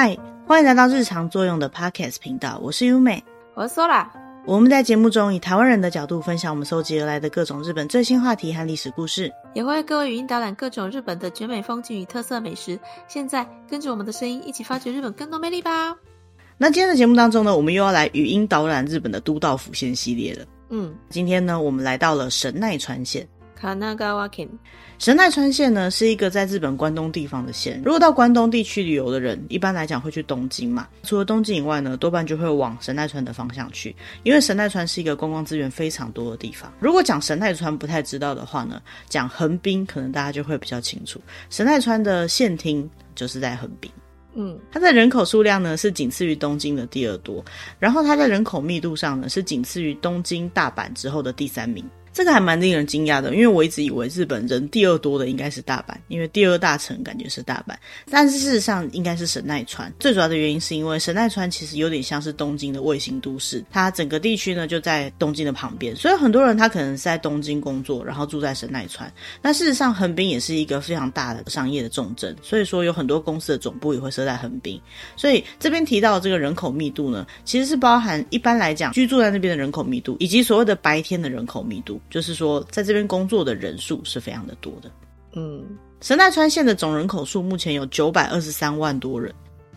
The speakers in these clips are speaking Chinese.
嗨，欢迎来到日常作用的 Podcast 频道，我是优美，我是 Sola。我们在节目中以台湾人的角度分享我们搜集而来的各种日本最新话题和历史故事，也会为各位语音导览各种日本的绝美风景与特色美食。现在跟着我们的声音一起发掘日本更多魅力吧！那今天的节目当中呢，我们又要来语音导览日本的都道府县系列了。嗯，今天呢，我们来到了神奈川县。神奈川县，神奈川县呢是一个在日本关东地方的县。如果到关东地区旅游的人，一般来讲会去东京嘛。除了东京以外呢，多半就会往神奈川的方向去，因为神奈川是一个观光资源非常多的地方。如果讲神奈川不太知道的话呢，讲横滨可能大家就会比较清楚。神奈川的县厅就是在横滨，嗯，它的人口数量呢是仅次于东京的第二多，然后它在人口密度上呢是仅次于东京、大阪之后的第三名。这个还蛮令人惊讶的，因为我一直以为日本人第二多的应该是大阪，因为第二大城感觉是大阪，但是事实上应该是神奈川。最主要的原因是因为神奈川其实有点像是东京的卫星都市，它整个地区呢就在东京的旁边，所以很多人他可能是在东京工作，然后住在神奈川。那事实上横滨也是一个非常大的商业的重镇，所以说有很多公司的总部也会设在横滨。所以这边提到这个人口密度呢，其实是包含一般来讲居住在那边的人口密度，以及所谓的白天的人口密度。就是说，在这边工作的人数是非常的多的。嗯，神奈川县的总人口数目前有九百二十三万多人，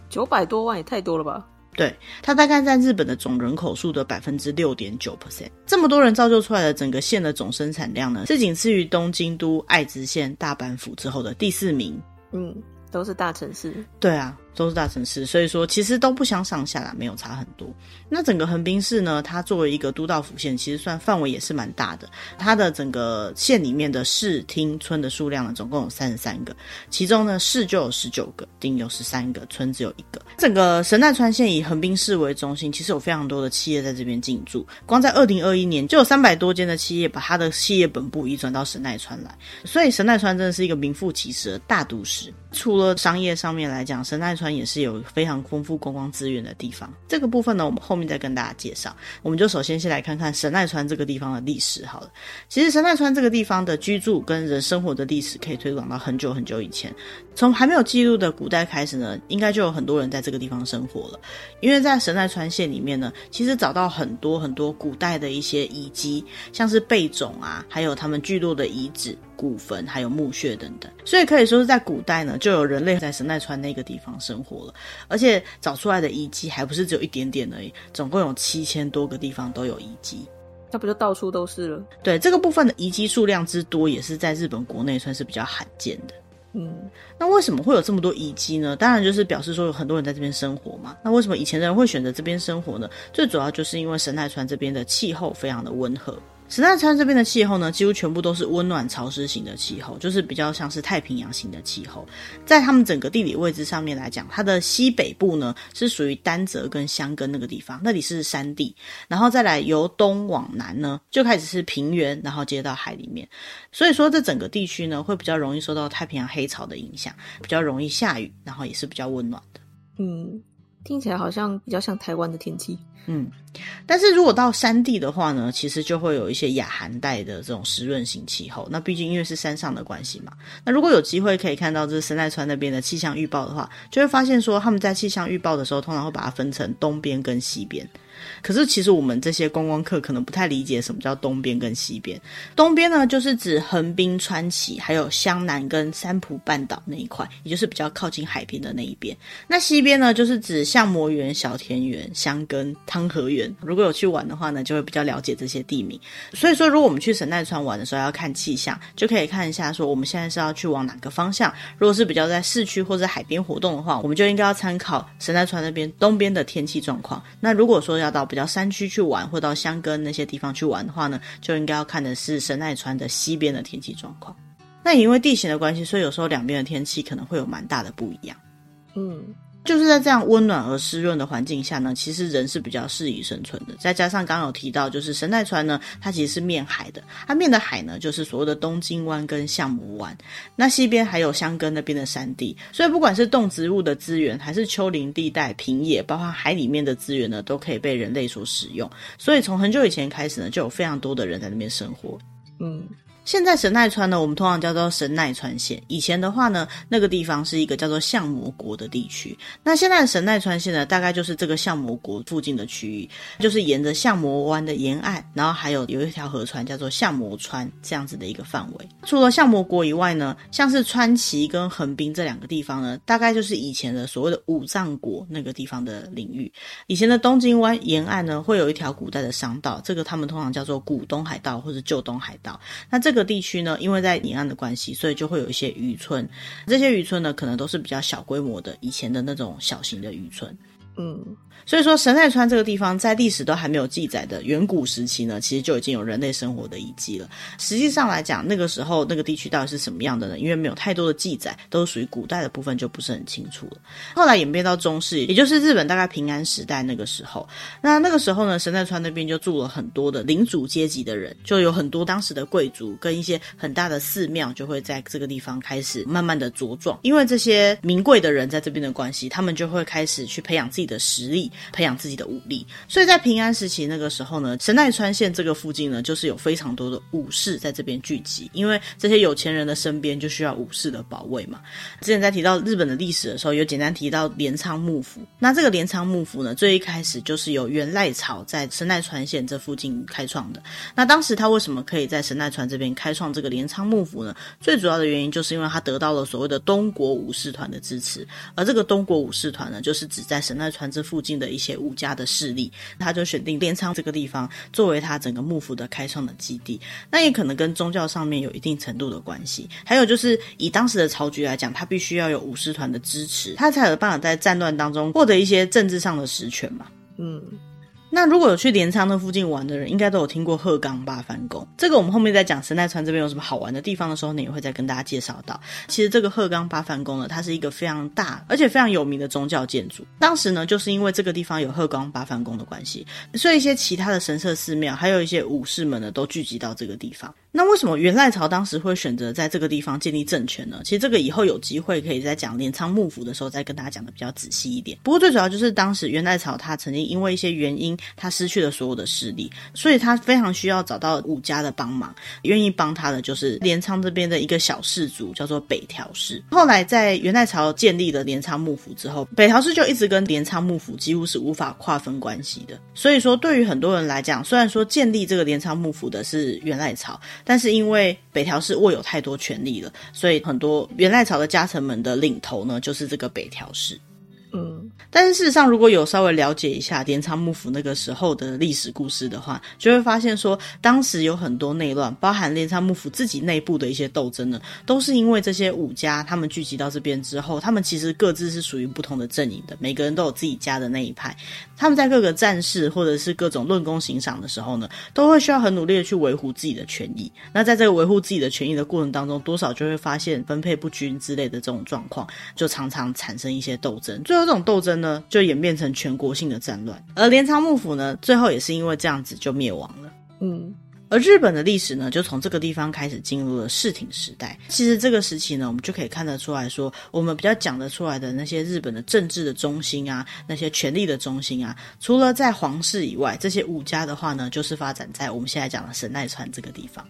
九百多万也太多了吧？对，它大概占日本的总人口数的百分之六点九 percent。这么多人造就出来的整个县的总生产量呢，是仅次于东京都、爱知县、大阪府之后的第四名。嗯，都是大城市。对啊。都是大城市，所以说其实都不相上下啦，没有差很多。那整个横滨市呢，它作为一个都道府县，其实算范围也是蛮大的。它的整个县里面的市町村的数量呢，总共有三十三个，其中呢市就有十九个，町有十三个，村只有一个。整个神奈川县以横滨市为中心，其实有非常多的企业在这边进驻。光在二零二一年，就有三百多间的企业把它的企业本部移转到神奈川来，所以神奈川真的是一个名副其实的大都市。除了商业上面来讲，神奈川川也是有非常丰富观光资源的地方。这个部分呢，我们后面再跟大家介绍。我们就首先先来看看神奈川这个地方的历史好了。其实神奈川这个地方的居住跟人生活的历史可以推广到很久很久以前，从还没有记录的古代开始呢，应该就有很多人在这个地方生活了。因为在神奈川县里面呢，其实找到很多很多古代的一些遗迹，像是贝冢啊，还有他们聚落的遗址。古坟还有墓穴等等，所以可以说是在古代呢，就有人类在神奈川那个地方生活了，而且找出来的遗迹还不是只有一点点而已，总共有七千多个地方都有遗迹，那不就到处都是了？对，这个部分的遗迹数量之多，也是在日本国内算是比较罕见的。嗯，那为什么会有这么多遗迹呢？当然就是表示说有很多人在这边生活嘛。那为什么以前的人会选择这边生活呢？最主要就是因为神奈川这边的气候非常的温和。神奈川这边的气候呢，几乎全部都是温暖潮湿型的气候，就是比较像是太平洋型的气候。在他们整个地理位置上面来讲，它的西北部呢是属于丹泽跟香根那个地方，那里是山地，然后再来由东往南呢就开始是平原，然后接到海里面。所以说这整个地区呢会比较容易受到太平洋黑潮的影响，比较容易下雨，然后也是比较温暖的。嗯。听起来好像比较像台湾的天气，嗯，但是如果到山地的话呢，其实就会有一些亚寒带的这种湿润型气候。那毕竟因为是山上的关系嘛，那如果有机会可以看到这神奈川那边的气象预报的话，就会发现说他们在气象预报的时候，通常会把它分成东边跟西边。可是其实我们这些观光客可能不太理解什么叫东边跟西边。东边呢，就是指横滨、川崎，还有湘南跟三浦半岛那一块，也就是比较靠近海边的那一边。那西边呢，就是指相模原、小田原、香根、汤河原。如果有去玩的话呢，就会比较了解这些地名。所以说，如果我们去神奈川玩的时候要看气象，就可以看一下说我们现在是要去往哪个方向。如果是比较在市区或者海边活动的话，我们就应该要参考神奈川那边东边的天气状况。那如果说要到比较山区去玩，或到香根那些地方去玩的话呢，就应该要看的是神奈川的西边的天气状况。那因为地形的关系，所以有时候两边的天气可能会有蛮大的不一样。嗯。就是在这样温暖而湿润的环境下呢，其实人是比较适宜生存的。再加上刚有提到，就是神奈川呢，它其实是面海的，它面的海呢，就是所谓的东京湾跟相模湾。那西边还有箱根那边的山地，所以不管是动植物的资源，还是丘陵地带、平野，包括海里面的资源呢，都可以被人类所使用。所以从很久以前开始呢，就有非常多的人在那边生活。嗯。现在神奈川呢，我们通常叫做神奈川县。以前的话呢，那个地方是一个叫做相模国的地区。那现在的神奈川县呢，大概就是这个相模国附近的区域，就是沿着相模湾的沿岸，然后还有有一条河川叫做相模川这样子的一个范围。除了相模国以外呢，像是川崎跟横滨这两个地方呢，大概就是以前的所谓的武藏国那个地方的领域。以前的东京湾沿岸呢，会有一条古代的商道，这个他们通常叫做古东海道或者旧东海道。那这这个地区呢，因为在沿岸的关系，所以就会有一些渔村。这些渔村呢，可能都是比较小规模的，以前的那种小型的渔村。嗯。所以说，神奈川这个地方在历史都还没有记载的远古时期呢，其实就已经有人类生活的遗迹了。实际上来讲，那个时候那个地区到底是什么样的呢？因为没有太多的记载，都属于古代的部分，就不是很清楚了。后来演变到中世，也就是日本大概平安时代那个时候，那那个时候呢，神奈川那边就住了很多的领主阶级的人，就有很多当时的贵族跟一些很大的寺庙就会在这个地方开始慢慢的茁壮。因为这些名贵的人在这边的关系，他们就会开始去培养自己的实力。培养自己的武力，所以在平安时期那个时候呢，神奈川县这个附近呢，就是有非常多的武士在这边聚集，因为这些有钱人的身边就需要武士的保卫嘛。之前在提到日本的历史的时候，有简单提到镰仓幕府。那这个镰仓幕府呢，最一开始就是由源赖朝在神奈川县这附近开创的。那当时他为什么可以在神奈川这边开创这个镰仓幕府呢？最主要的原因就是因为他得到了所谓的东国武士团的支持，而这个东国武士团呢，就是指在神奈船只附近的一些武家的势力，他就选定镰仓这个地方作为他整个幕府的开创的基地。那也可能跟宗教上面有一定程度的关系。还有就是以当时的朝局来讲，他必须要有武士团的支持，他才有办法在战乱当中获得一些政治上的实权嘛。嗯。那如果有去镰仓那附近玩的人，应该都有听过鹤冈八幡宫。这个我们后面在讲神奈川这边有什么好玩的地方的时候呢，也会再跟大家介绍到。其实这个鹤冈八幡宫呢，它是一个非常大而且非常有名的宗教建筑。当时呢，就是因为这个地方有鹤冈八幡宫的关系，所以一些其他的神社寺庙，还有一些武士们呢，都聚集到这个地方。那为什么源赖朝当时会选择在这个地方建立政权呢？其实这个以后有机会可以在讲镰仓幕府的时候再跟大家讲的比较仔细一点。不过最主要就是当时源赖朝他曾经因为一些原因，他失去了所有的势力，所以他非常需要找到武家的帮忙。愿意帮他的就是镰仓这边的一个小氏族，叫做北条氏。后来在源赖朝建立了镰仓幕府之后，北条氏就一直跟镰仓幕府几乎是无法划分关系的。所以说，对于很多人来讲，虽然说建立这个镰仓幕府的是源赖朝。但是因为北条氏握有太多权力了，所以很多元赖朝的家臣们的领头呢，就是这个北条氏。嗯，但是事实上，如果有稍微了解一下镰仓幕府那个时候的历史故事的话，就会发现说，当时有很多内乱，包含镰仓幕府自己内部的一些斗争呢，都是因为这些武家他们聚集到这边之后，他们其实各自是属于不同的阵营的，每个人都有自己家的那一派，他们在各个战事或者是各种论功行赏的时候呢，都会需要很努力的去维护自己的权益。那在这个维护自己的权益的过程当中，多少就会发现分配不均之类的这种状况，就常常产生一些斗争。最。这种斗争呢，就演变成全国性的战乱，而镰仓幕府呢，最后也是因为这样子就灭亡了。嗯，而日本的历史呢，就从这个地方开始进入了室町时代。其实这个时期呢，我们就可以看得出来说，我们比较讲得出来的那些日本的政治的中心啊，那些权力的中心啊，除了在皇室以外，这些武家的话呢，就是发展在我们现在讲的神奈川这个地方。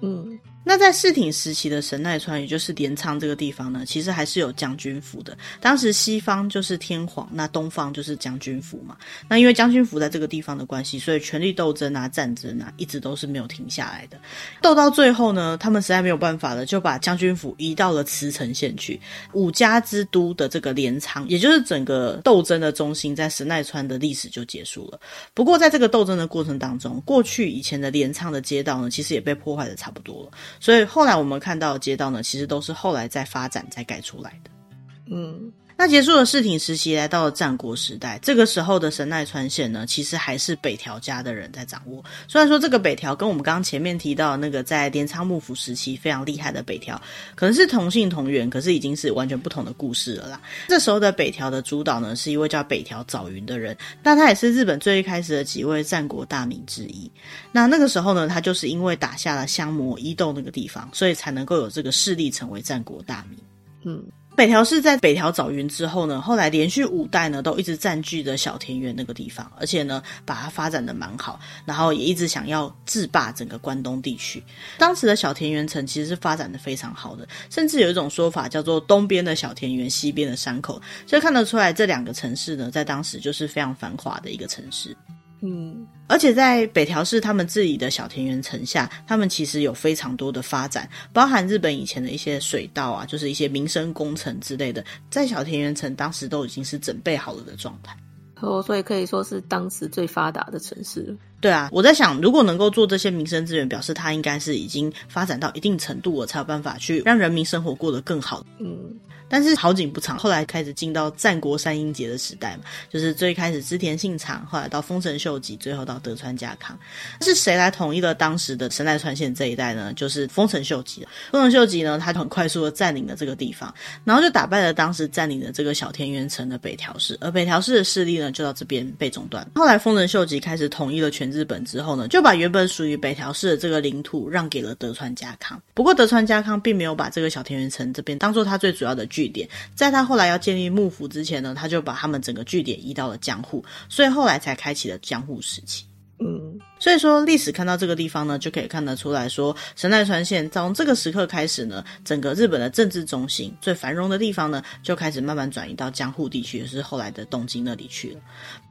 嗯。那在室町时期的神奈川，也就是镰仓这个地方呢，其实还是有将军府的。当时西方就是天皇，那东方就是将军府嘛。那因为将军府在这个地方的关系，所以权力斗争啊、战争啊，一直都是没有停下来的。斗到最后呢，他们实在没有办法了，就把将军府移到了茨城县去。武家之都的这个镰仓，也就是整个斗争的中心，在神奈川的历史就结束了。不过在这个斗争的过程当中，过去以前的镰仓的街道呢，其实也被破坏的差不多了。所以后来我们看到的街道呢，其实都是后来再发展再盖出来的。嗯，那结束了室町时期，来到了战国时代。这个时候的神奈川县呢，其实还是北条家的人在掌握。虽然说这个北条跟我们刚前面提到那个在镰仓幕府时期非常厉害的北条，可能是同姓同源，可是已经是完全不同的故事了啦。这时候的北条的主导呢，是一位叫北条早云的人，那他也是日本最一开始的几位战国大名之一。那那个时候呢，他就是因为打下了相模伊豆那个地方，所以才能够有这个势力成为战国大名。嗯。北条氏在北条早云之后呢，后来连续五代呢都一直占据着小田园那个地方，而且呢把它发展的蛮好，然后也一直想要制霸整个关东地区。当时的小田园城其实是发展的非常好的，甚至有一种说法叫做东边的小田园，西边的山口，所以看得出来这两个城市呢在当时就是非常繁华的一个城市。嗯，而且在北条氏他们自己的小田园城下，他们其实有非常多的发展，包含日本以前的一些水稻啊，就是一些民生工程之类的，在小田园城当时都已经是准备好了的状态。哦，所以可以说是当时最发达的城市。对啊，我在想，如果能够做这些民生资源，表示它应该是已经发展到一定程度，我才有办法去让人民生活过得更好。嗯。但是好景不长，后来开始进到战国三英杰的时代嘛，就是最开始织田信长，后来到丰臣秀吉，最后到德川家康。是谁来统一了当时的神奈川县这一带呢？就是丰臣秀吉。丰臣秀吉呢，他很快速的占领了这个地方，然后就打败了当时占领的这个小田原城的北条氏，而北条氏的势力呢，就到这边被中断。后来丰臣秀吉开始统一了全日本之后呢，就把原本属于北条氏的这个领土让给了德川家康。不过德川家康并没有把这个小田原城这边当做他最主要的据点，在他后来要建立幕府之前呢，他就把他们整个据点移到了江户，所以后来才开启了江户时期。所以说历史看到这个地方呢，就可以看得出来说，神奈川县从这个时刻开始呢，整个日本的政治中心最繁荣的地方呢，就开始慢慢转移到江户地区，也是后来的东京那里去了。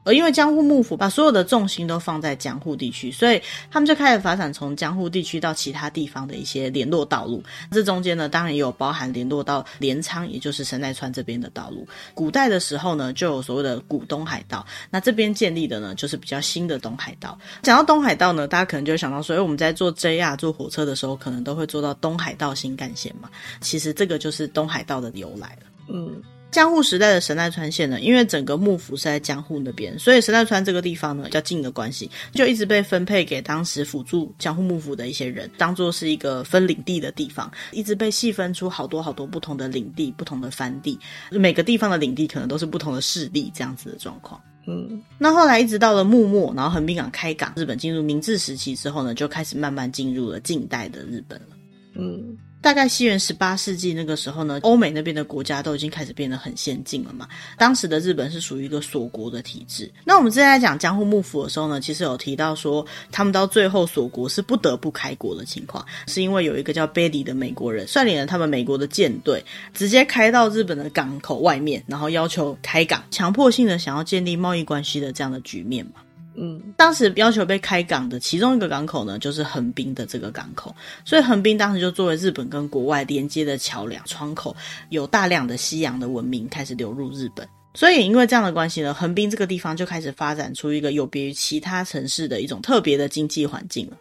而因为江户幕府把所有的重心都放在江户地区，所以他们就开始发展从江户地区到其他地方的一些联络道路。这中间呢，当然也有包含联络到镰仓，也就是神奈川这边的道路。古代的时候呢，就有所谓的古东海道。那这边建立的呢，就是比较新的东海道。讲到东海道呢，大家可能就会想到说，哎，我们在坐 JR 坐火车的时候，可能都会坐到东海道新干线嘛。其实这个就是东海道的由来了。嗯。江户时代的神奈川县呢，因为整个幕府是在江户那边，所以神奈川这个地方呢，比较近的关系，就一直被分配给当时辅助江户幕府的一些人，当做是一个分领地的地方，一直被细分出好多好多不同的领地、不同的藩地，每个地方的领地可能都是不同的势力这样子的状况。嗯，那后来一直到了幕末，然后横滨港开港，日本进入明治时期之后呢，就开始慢慢进入了近代的日本了。嗯。大概西元十八世纪那个时候呢，欧美那边的国家都已经开始变得很先进了嘛。当时的日本是属于一个锁国的体制。那我们之前在讲江户幕府的时候呢，其实有提到说，他们到最后锁国是不得不开国的情况，是因为有一个叫贝里的美国人率领了他们美国的舰队，直接开到日本的港口外面，然后要求开港，强迫性的想要建立贸易关系的这样的局面嘛。嗯，当时要求被开港的其中一个港口呢，就是横滨的这个港口，所以横滨当时就作为日本跟国外连接的桥梁窗口，有大量的西洋的文明开始流入日本，所以因为这样的关系呢，横滨这个地方就开始发展出一个有别于其他城市的一种特别的经济环境了。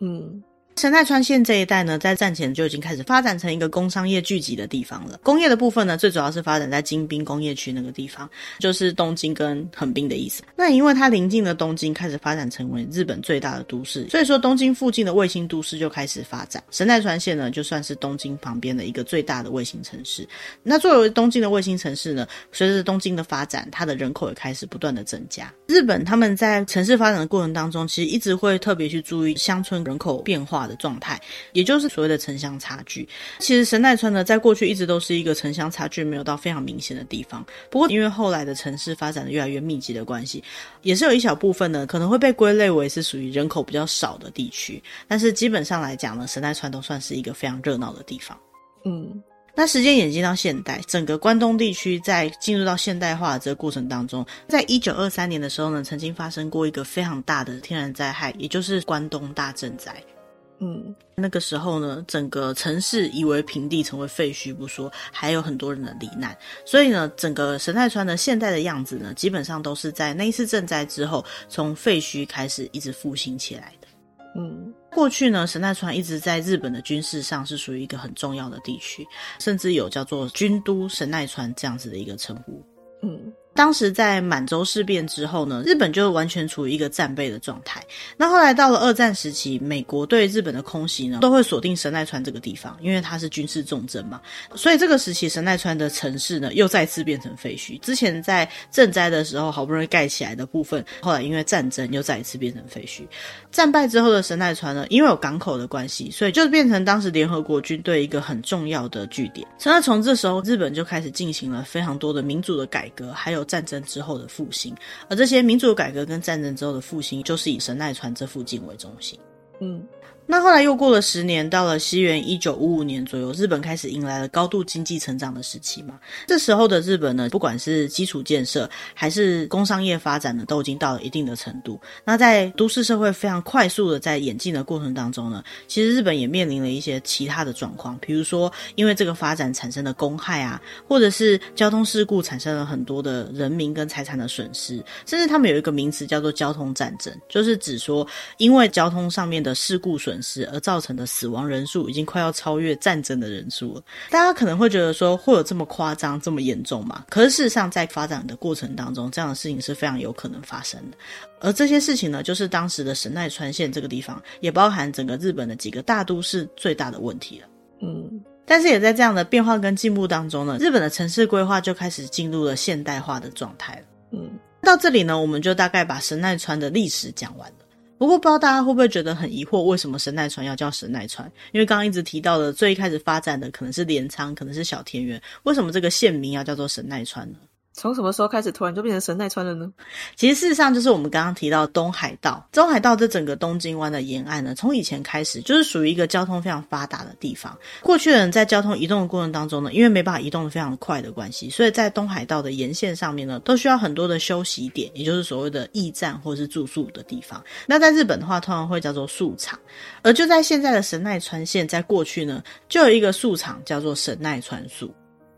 嗯。神奈川县这一带呢，在战前就已经开始发展成一个工商业聚集的地方了。工业的部分呢，最主要是发展在京滨工业区那个地方，就是东京跟横滨的意思。那因为它临近的东京开始发展成为日本最大的都市，所以说东京附近的卫星都市就开始发展。神奈川县呢，就算是东京旁边的一个最大的卫星城市。那作为东京的卫星城市呢，随着东京的发展，它的人口也开始不断的增加。日本他们在城市发展的过程当中，其实一直会特别去注意乡村人口变化的状态，也就是所谓的城乡差距。其实神奈川呢，在过去一直都是一个城乡差距没有到非常明显的地方。不过，因为后来的城市发展的越来越密集的关系，也是有一小部分呢，可能会被归类为是属于人口比较少的地区。但是基本上来讲呢，神奈川都算是一个非常热闹的地方。嗯。那时间演进到现代，整个关东地区在进入到现代化的这个过程当中，在一九二三年的时候呢，曾经发生过一个非常大的天然灾害，也就是关东大震灾。嗯，那个时候呢，整个城市夷为平地，成为废墟不说，还有很多人的罹难。所以呢，整个神奈川的现在的样子呢，基本上都是在那一次震灾之后，从废墟开始一直复兴起来的。嗯。过去呢，神奈川一直在日本的军事上是属于一个很重要的地区，甚至有叫做军都神奈川这样子的一个称呼。嗯，当时在满洲事变之后呢，日本就完全处于一个战备的状态。那后来到了二战时期，美国对日本的空袭呢，都会锁定神奈川这个地方，因为它是军事重镇嘛。所以这个时期，神奈川的城市呢，又再次变成废墟。之前在赈灾的时候好不容易盖起来的部分，后来因为战争又再一次变成废墟。战败之后的神奈川呢，因为有港口的关系，所以就变成当时联合国军队一个很重要的据点。所以从这时候，日本就开始进行了非常多的民主的改革，还有战争之后的复兴。而这些民主改革跟战争之后的复兴，就是以神奈川这附近为中心。嗯。那后来又过了十年，到了西元一九五五年左右，日本开始迎来了高度经济成长的时期嘛。这时候的日本呢，不管是基础建设还是工商业发展呢，都已经到了一定的程度。那在都市社会非常快速的在演进的过程当中呢，其实日本也面临了一些其他的状况，比如说因为这个发展产生的公害啊，或者是交通事故产生了很多的人民跟财产的损失，甚至他们有一个名词叫做交通战争，就是指说因为交通上面的事故损失而造成的死亡人数已经快要超越战争的人数了。大家可能会觉得说，会有这么夸张、这么严重吗？可是事实上，在发展的过程当中，这样的事情是非常有可能发生的。而这些事情呢，就是当时的神奈川县这个地方，也包含整个日本的几个大都市最大的问题了。嗯，但是也在这样的变化跟进步当中呢，日本的城市规划就开始进入了现代化的状态了。嗯，到这里呢，我们就大概把神奈川的历史讲完了。不过，不知道大家会不会觉得很疑惑，为什么神奈川要叫神奈川？因为刚刚一直提到的，最开始发展的可能是镰仓，可能是小田园，为什么这个县名要叫做神奈川呢？从什么时候开始突然就变成神奈川了呢？其实事实上就是我们刚刚提到东海道，东海道这整个东京湾的沿岸呢，从以前开始就是属于一个交通非常发达的地方。过去的人在交通移动的过程当中呢，因为没办法移动的非常快的关系，所以在东海道的沿线上面呢，都需要很多的休息点，也就是所谓的驿站或是住宿的地方。那在日本的话，通常会叫做宿场。而就在现在的神奈川县，在过去呢，就有一个宿场叫做神奈川宿。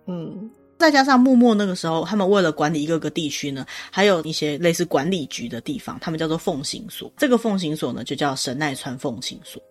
嗯。再加上幕末那个时候，他们为了管理一个个地区呢，还有一些类似管理局的地方，他们叫做奉行所。这个奉行所呢，就叫神奈川奉行所。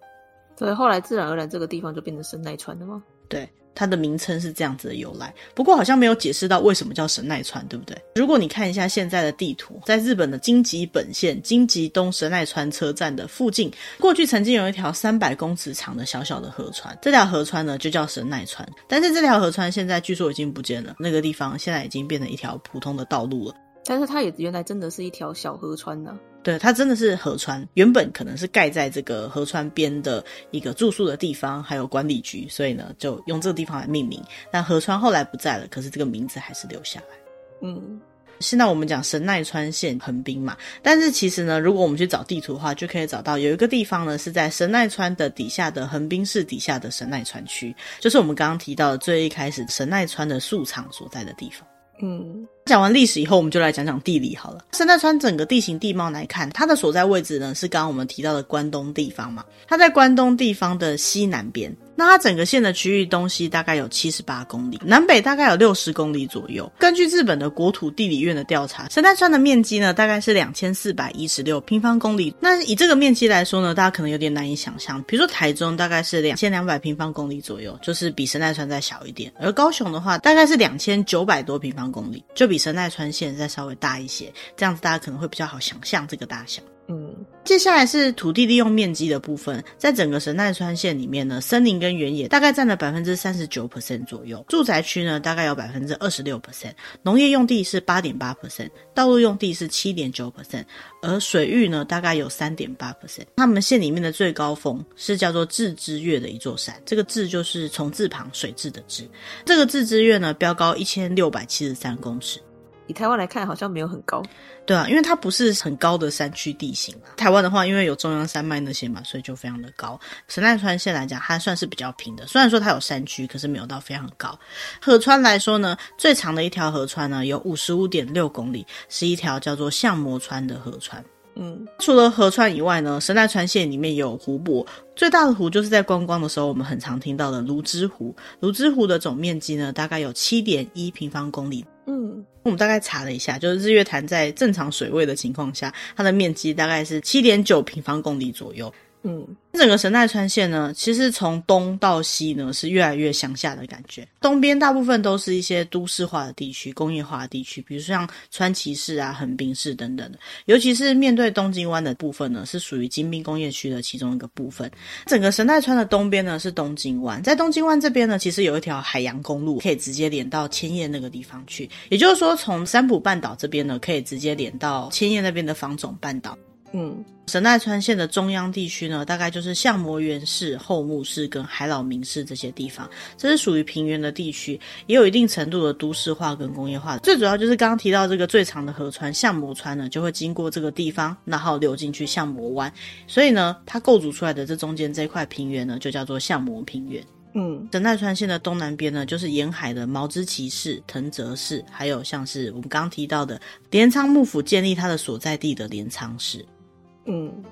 所以后来自然而然这个地方就变成神奈川了吗？对。它的名称是这样子的由来，不过好像没有解释到为什么叫神奈川，对不对？如果你看一下现在的地图，在日本的京急本线京急东神奈川车站的附近，过去曾经有一条三百公尺长的小小的河川，这条河川呢就叫神奈川，但是这条河川现在据说已经不见了，那个地方现在已经变成一条普通的道路了。但是它也原来真的是一条小河川呢、啊。对，它真的是河川，原本可能是盖在这个河川边的一个住宿的地方，还有管理局，所以呢，就用这个地方来命名。但河川后来不在了，可是这个名字还是留下来。嗯，现在我们讲神奈川县横滨嘛，但是其实呢，如果我们去找地图的话，就可以找到有一个地方呢是在神奈川的底下的横滨市底下的神奈川区，就是我们刚刚提到的最一开始神奈川的宿场所在的地方。嗯，讲完历史以后，我们就来讲讲地理好了。神奈川整个地形地貌来看，它的所在位置呢是刚刚我们提到的关东地方嘛，它在关东地方的西南边。那它整个县的区域东西大概有七十八公里，南北大概有六十公里左右。根据日本的国土地理院的调查，神奈川的面积呢大概是两千四百一十六平方公里。那以这个面积来说呢，大家可能有点难以想象。比如说台中大概是两千两百平方公里左右，就是比神奈川再小一点。而高雄的话大概是两千九百多平方公里，就比神奈川县再稍微大一些。这样子大家可能会比较好想象这个大小。嗯，接下来是土地利用面积的部分，在整个神奈川县里面呢，森林跟原野大概占了百分之三十九 percent 左右，住宅区呢大概有百分之二十六 percent，农业用地是八点八 percent，道路用地是七点九 percent，而水域呢大概有三点八 percent。他们县里面的最高峰是叫做志之岳的一座山，这个志就是从字旁水质的志，这个志之岳呢标高一千六百七十三公尺。以台湾来看，好像没有很高，对啊，因为它不是很高的山区地形啊。台湾的话，因为有中央山脉那些嘛，所以就非常的高。神奈川县来讲，它算是比较平的，虽然说它有山区，可是没有到非常高。河川来说呢，最长的一条河川呢，有五十五点六公里，是一条叫做相模川的河川。嗯，除了河川以外呢，神奈川县里面有湖泊，最大的湖就是在观光的时候我们很常听到的芦之湖。芦之湖的总面积呢，大概有七点一平方公里。嗯，我们大概查了一下，就是日月潭在正常水位的情况下，它的面积大概是七点九平方公里左右。嗯，整个神奈川县呢，其实从东到西呢是越来越乡下的感觉。东边大部分都是一些都市化的地区、工业化的地区，比如说像川崎市啊、横滨市等等的。尤其是面对东京湾的部分呢，是属于京滨工业区的其中一个部分。整个神奈川的东边呢是东京湾，在东京湾这边呢，其实有一条海洋公路可以直接连到千叶那个地方去。也就是说，从三浦半岛这边呢，可以直接连到千叶那边的房总半岛。嗯，神奈川县的中央地区呢，大概就是相模原市、后木市跟海老名市这些地方，这是属于平原的地区，也有一定程度的都市化跟工业化。最主要就是刚刚提到这个最长的河川相模川呢，就会经过这个地方，然后流进去相模湾，所以呢，它构筑出来的这中间这块平原呢，就叫做相模平原。嗯，神奈川县的东南边呢，就是沿海的毛之崎市、藤泽市，还有像是我们刚刚提到的镰仓幕府建立它的所在地的镰仓市。嗯，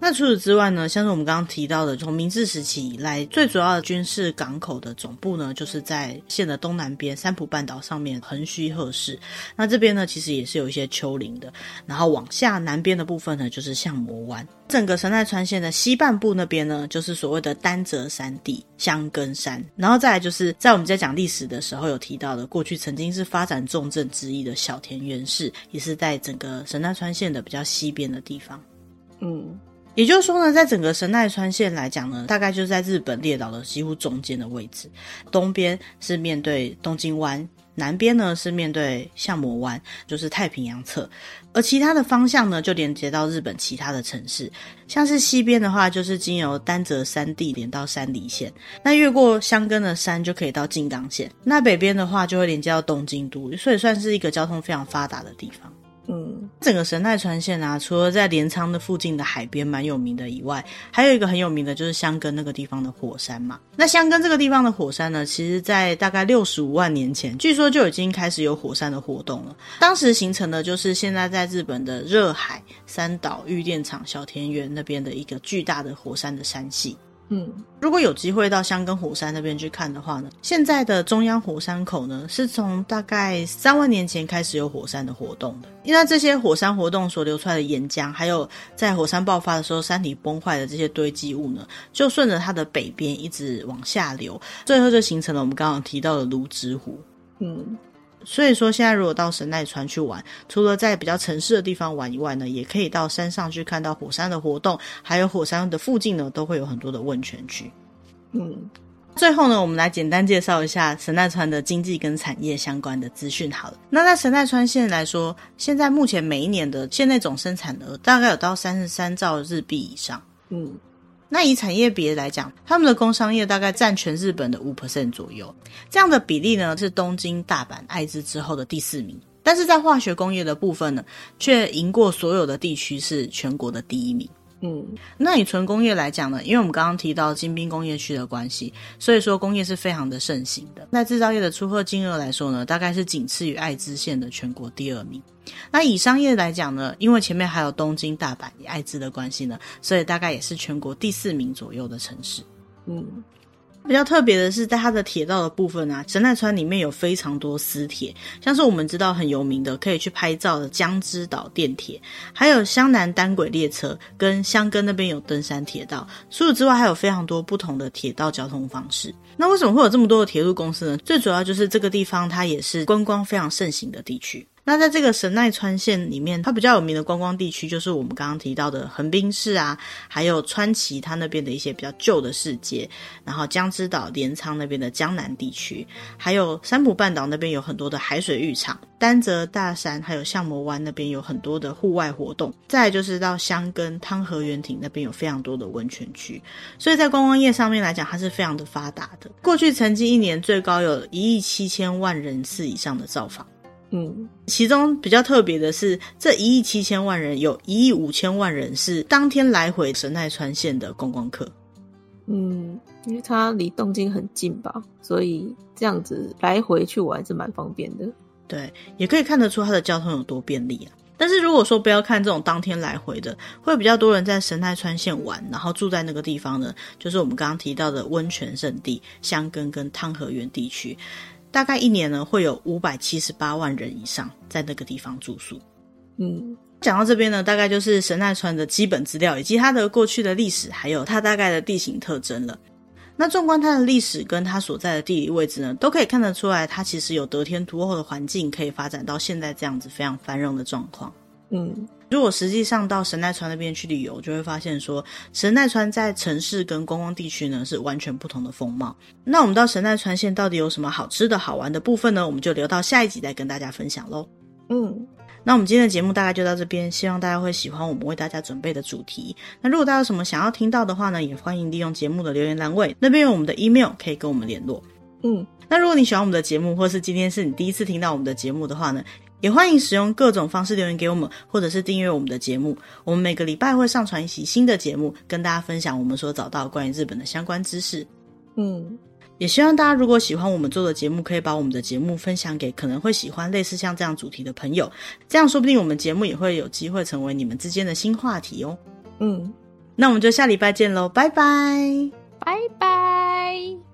那除此之外呢，像是我们刚刚提到的，从明治时期以来最主要的军事港口的总部呢，就是在县的东南边三浦半岛上面横须贺市。那这边呢，其实也是有一些丘陵的。然后往下南边的部分呢，就是相模湾。整个神奈川县的西半部那边呢，就是所谓的丹泽山地、香根山。然后再来就是在我们在讲历史的时候有提到的，过去曾经是发展重镇之一的小田原市，也是在整个神奈川县的比较西边的地方。嗯，也就是说呢，在整个神奈川县来讲呢，大概就在日本列岛的几乎中间的位置。东边是面对东京湾，南边呢是面对相模湾，就是太平洋侧。而其他的方向呢，就连接到日本其他的城市。像是西边的话，就是经由丹泽山地连到山梨县，那越过箱根的山就可以到静冈县。那北边的话，就会连接到东京都，所以算是一个交通非常发达的地方。嗯，整个神奈川县啊，除了在镰仓的附近的海边蛮有名的以外，还有一个很有名的就是箱根那个地方的火山嘛。那箱根这个地方的火山呢，其实在大概六十五万年前，据说就已经开始有火山的活动了。当时形成的就是现在在日本的热海、三岛、御殿场、小田园那边的一个巨大的火山的山系。嗯，如果有机会到香根火山那边去看的话呢，现在的中央火山口呢，是从大概三万年前开始有火山的活动的。因为这些火山活动所流出来的岩浆，还有在火山爆发的时候山体崩坏的这些堆积物呢，就顺着它的北边一直往下流，最后就形成了我们刚刚提到的芦之湖。嗯。所以说，现在如果到神奈川去玩，除了在比较城市的地方玩以外呢，也可以到山上去看到火山的活动，还有火山的附近呢，都会有很多的温泉区。嗯，最后呢，我们来简单介绍一下神奈川的经济跟产业相关的资讯。好了，那在神奈川县来说，现在目前每一年的县内总生产额大概有到三十三兆日币以上。嗯。那以产业别来讲，他们的工商业大概占全日本的五 percent 左右，这样的比例呢，是东京、大阪、爱知之后的第四名。但是在化学工业的部分呢，却赢过所有的地区，是全国的第一名。嗯，那以纯工业来讲呢，因为我们刚刚提到金滨工业区的关系，所以说工业是非常的盛行的。那制造业的出货金额来说呢，大概是仅次于爱知县的全国第二名。那以商业来讲呢，因为前面还有东京、大阪、爱知的关系呢，所以大概也是全国第四名左右的城市。嗯。比较特别的是，在它的铁道的部分啊，神奈川里面有非常多私铁，像是我们知道很有名的可以去拍照的江之岛电铁，还有湘南单轨列车，跟箱根那边有登山铁道。除此之外，还有非常多不同的铁道交通方式。那为什么会有这么多的铁路公司呢？最主要就是这个地方它也是观光非常盛行的地区。那在这个神奈川县里面，它比较有名的观光地区就是我们刚刚提到的横滨市啊，还有川崎它那边的一些比较旧的市街，然后江之岛、镰仓那边的江南地区，还有三浦半岛那边有很多的海水浴场，丹泽大山还有相模湾那边有很多的户外活动，再就是到箱根汤和园町那边有非常多的温泉区，所以在观光业上面来讲，它是非常的发达的。过去曾经一年最高有一亿七千万人次以上的造访。嗯，其中比较特别的是，这一亿七千万人，有一亿五千万人是当天来回神奈川县的观光客。嗯，因为它离东京很近吧，所以这样子来回去玩是蛮方便的。对，也可以看得出它的交通有多便利啊。但是如果说不要看这种当天来回的，会比较多人在神奈川县玩，然后住在那个地方呢，就是我们刚刚提到的温泉圣地香根跟汤河原地区。大概一年呢，会有五百七十八万人以上在那个地方住宿。嗯，讲到这边呢，大概就是神奈川的基本资料，以及它的过去的历史，还有它大概的地形特征了。那纵观它的历史跟它所在的地理位置呢，都可以看得出来，它其实有得天独厚的环境，可以发展到现在这样子非常繁荣的状况。嗯，如果实际上到神奈川那边去旅游，就会发现说，神奈川在城市跟观光地区呢是完全不同的风貌。那我们到神奈川县到底有什么好吃的好玩的部分呢？我们就留到下一集再跟大家分享喽。嗯。那我们今天的节目大概就到这边，希望大家会喜欢我们为大家准备的主题。那如果大家有什么想要听到的话呢，也欢迎利用节目的留言栏位，那边有我们的 email 可以跟我们联络。嗯，那如果你喜欢我们的节目，或是今天是你第一次听到我们的节目的话呢，也欢迎使用各种方式留言给我们，或者是订阅我们的节目。我们每个礼拜会上传一期新的节目，跟大家分享我们所找到关于日本的相关知识。嗯。也希望大家如果喜欢我们做的节目，可以把我们的节目分享给可能会喜欢类似像这样主题的朋友，这样说不定我们节目也会有机会成为你们之间的新话题哦。嗯，那我们就下礼拜见喽，拜拜，拜拜。